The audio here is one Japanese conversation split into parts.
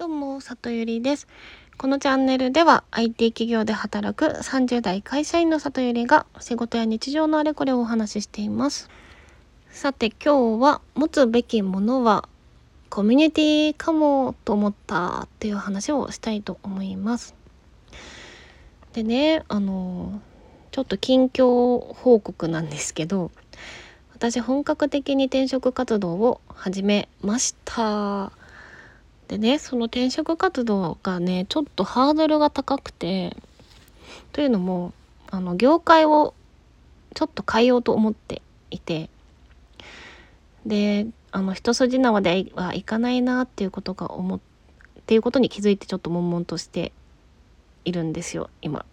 どうも、里ゆりです。このチャンネルでは IT 企業で働く30代会社員の里ゆりが仕事や日常のあれこれをお話ししています。さて今日は持つべきものはコミュニティかもと思ったっていう話をしたいと思います。でね、あの、ちょっと近況報告なんですけど、私本格的に転職活動を始めました。でねその転職活動がねちょっとハードルが高くてというのもあの業界をちょっと変えようと思っていてであの一筋縄ではいかないなっていうことが思っていうことに気づいてちょっと悶々としているんですよ今。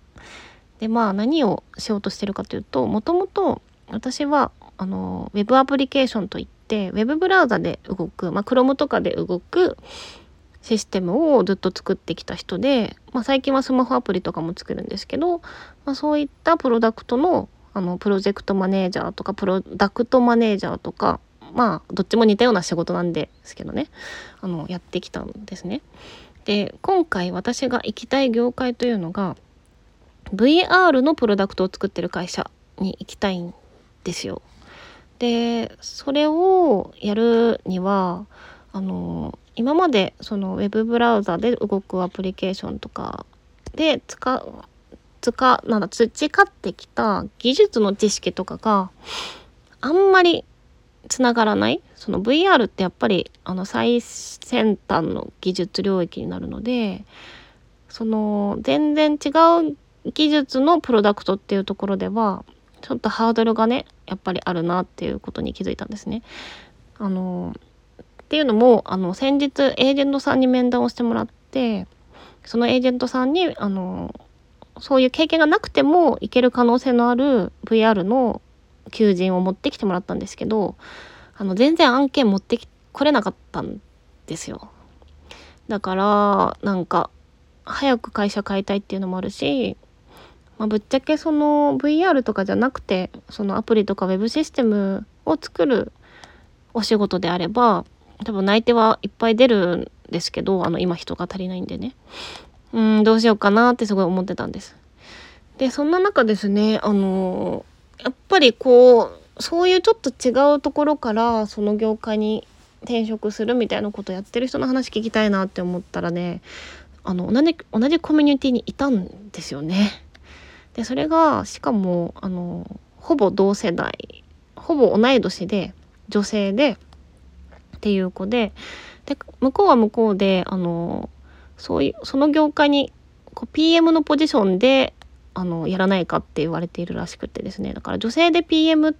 でまあ何をしようとしてるかというともともと私はあのウェブアプリケーションといってウェブブラウザで動く、まあ、Chrome とかで動くシステムをずっと作ってきた人で、まあ、最近はスマホアプリとかも作るんですけど、まあ、そういったプロダクトのあのプロジェクトマネージャーとかプロダクトマネージャーとかまあどっちも似たような仕事なんですけどねあのやってきたんですね。で今回私が行きたい業界というのが VR のプロダクトを作ってる会社に行きたいんですよ。でそれをやるにはあの今までそのウェブブラウザで動くアプリケーションとかで使使なんだ培ってきた技術の知識とかがあんまりつながらないその VR ってやっぱりあの最先端の技術領域になるのでその全然違う技術のプロダクトっていうところではちょっとハードルがねやっぱりあるなっていうことに気づいたんですね。あのっていうのもあの先日エージェントさんに面談をしてもらってそのエージェントさんにあのそういう経験がなくてもいける可能性のある VR の求人を持ってきてもらったんですけどあの全然案件持ってこれなかったんですよ。だからなんか早く会社変えたいっていうのもあるし、まあ、ぶっちゃけその VR とかじゃなくてそのアプリとか web システムを作るお仕事であれば多分内定はいっぱい出るんですけどあの今人が足りないんでねうんどうしようかなってすごい思ってたんです。でそんな中ですねあのやっぱりこうそういうちょっと違うところからその業界に転職するみたいなことやってる人の話聞きたいなって思ったらねあの同じ同じコミュニティにいたんですよね。でそれがしかもあのほぼ同世代ほぼ同い年で女性でっていう子でで向こうは向こうであのそういうその業界にこう PM のポジションであのやらないかって言われているらしくてですね。だから女性で PM っ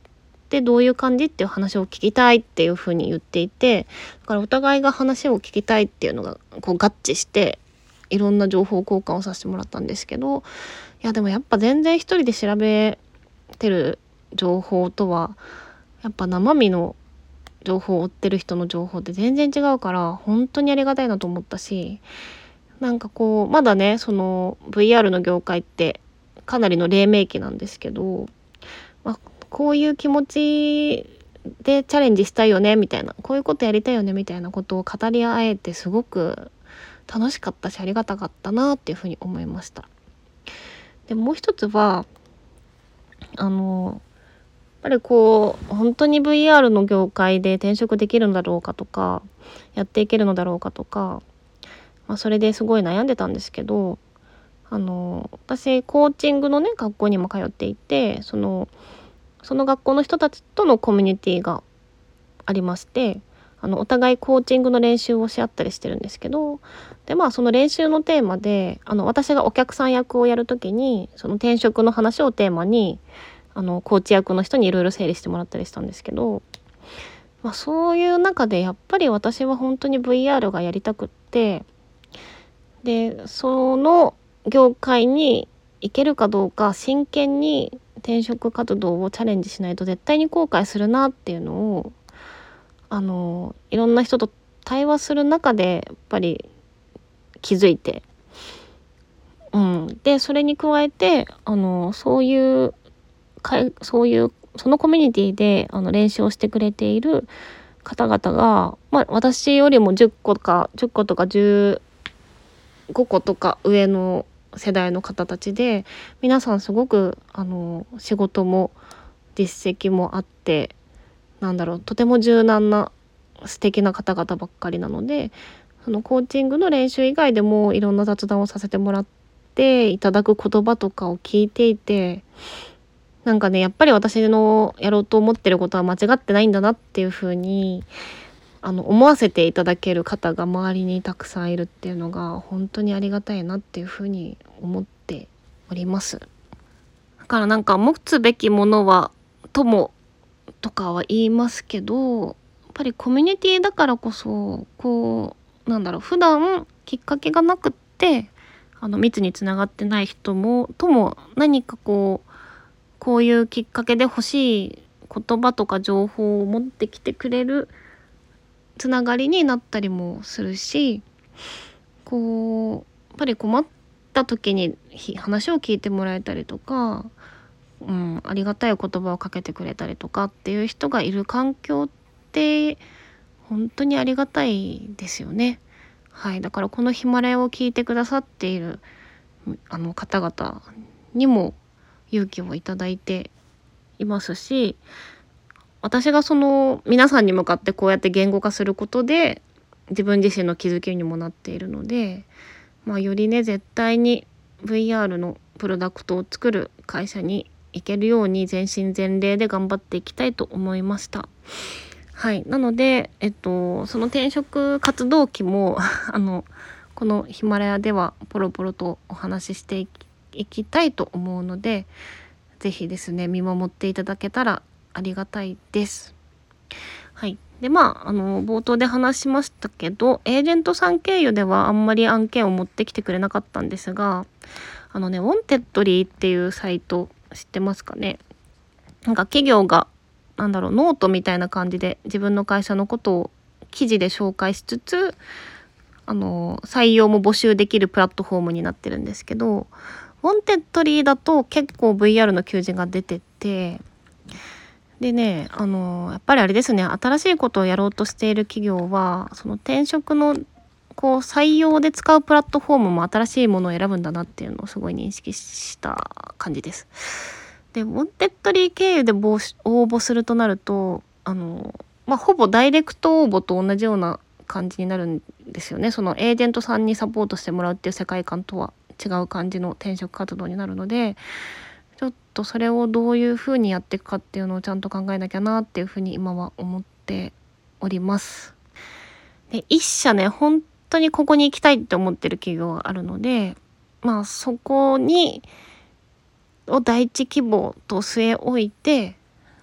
てどういう感じっていう話を聞きたいっていうふうに言っていてだからお互いが話を聞きたいっていうのがこう合致していろんな情報交換をさせてもらったんですけどいやでもやっぱ全然一人で調べてる情報とはやっぱ生身の情報を追ってる人の情報って全然違うから本当にありがたいなと思ったしなんかこうまだねその VR の業界ってかなりの黎明期なんですけど、まあ、こういう気持ちでチャレンジしたいよねみたいなこういうことやりたいよねみたいなことを語り合えてすごく楽しかったしありがたかったなっていうふうに思いました。でもう一つはあのぱりこう本当に VR の業界で転職できるんだろうかとかやっていけるのだろうかとか、まあ、それですごい悩んでたんですけどあの私コーチングのね学校にも通っていてそのその学校の人たちとのコミュニティがありましてあのお互いコーチングの練習をし合ったりしてるんですけどでまあその練習のテーマであの私がお客さん役をやる時にその転職の話をテーマにあのコーチ役の人にいろいろ整理してもらったりしたんですけど、まあ、そういう中でやっぱり私は本当に VR がやりたくってでその業界に行けるかどうか真剣に転職活動をチャレンジしないと絶対に後悔するなっていうのをあのいろんな人と対話する中でやっぱり気づいて、うん、でそれに加えてあのそういうかそういうそのコミュニティであの練習をしてくれている方々が、まあ、私よりも10個か10個とか15個とか上の世代の方たちで皆さんすごくあの仕事も実績もあってなんだろうとても柔軟な素敵な方々ばっかりなのでそのコーチングの練習以外でもいろんな雑談をさせてもらっていただく言葉とかを聞いていてなんかねやっぱり私のやろうと思ってることは間違ってないんだなっていう風にあの思わせていただける方が周りにたくさんいるっていうのが本当にありがたいなっていう風に思っております。だからなんか持つべきものは友とかは言いますけどやっぱりコミュニティだからこそこうなんだろう普段きっかけがなくってあの密につながってない人もとも何かこうこういうきっかけで欲しい言葉とか情報を持ってきてくれるつながりになったりもするしこうやっぱり困った時に話を聞いてもらえたりとかうん、ありがたい言葉をかけてくれたりとかっていう人がいる環境って本当にありがたいですよね。はい、だからこのヒマラヤを聞いてくださっているあの方々にも勇気をいただいていますし私がその皆さんに向かってこうやって言語化することで自分自身の気づきにもなっているので、まあ、よりね絶対に VR のプロダクトを作る会社にいけるように全身全霊で頑張っていきたいと思いました。はい、なので、えっと、その転職活動期も あのこのヒマラヤではポロポロとお話ししていきいきたいと思うので是非ですね見守っていただけたらありがたいです。はい、でまああの冒頭で話しましたけどエージェントさん経由ではあんまり案件を持ってきてくれなかったんですがあのね Wantedly っていうサイト知ってますかね？なんか企業がなんだろうノートみたいな感じで自分の会社のことを記事で紹介しつつあの採用も募集できるプラットフォームになってるんですけどWantedly だと結構 VR の求人が出ててでねあのやっぱりあれですね新しいことをやろうとしている企業はその転職のこう採用で使うプラットフォームも新しいものを選ぶんだなっていうのをすごい認識した感じです。で Wantedly 経由で応募するとなるとあの、まあ、ほぼダイレクト応募と同じような感じになるんですよねそのエージェントさんにサポートしてもらうっていう世界観とは違う感じの転職活動になるのでちょっとそれをどういうふうにやっていくかっていうのをちゃんと考えなきゃなっていうふうに今は思っております。で一社ね本当にここに行きたいって思ってる企業があるのでまあそこにを第一希望と据え置いて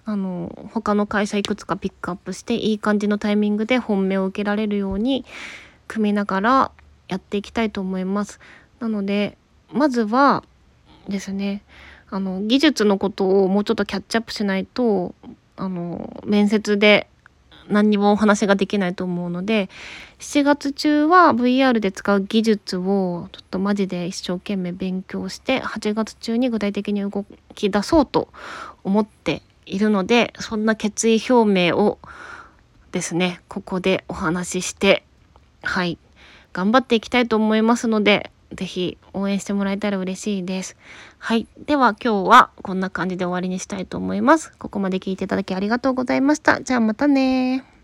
あの他の会社いくつかピックアップしていい感じのタイミングで本命を受けられるように組みながらやっていきたいと思います。なのでまずはですねあの技術のことをもうちょっとキャッチアップしないとあの面接で何にもお話ができないと思うので7月中は VR で使う技術をちょっとマジで一生懸命勉強して8月中に具体的に動き出そうと思っているのでそんな決意表明をですねここでお話ししてはい頑張っていきたいと思いますのでぜひ応援してもらえたら嬉しいです。はい。では今日はこんな感じで終わりにしたいと思います。ここまで聞いていただきありがとうございました。じゃあまたね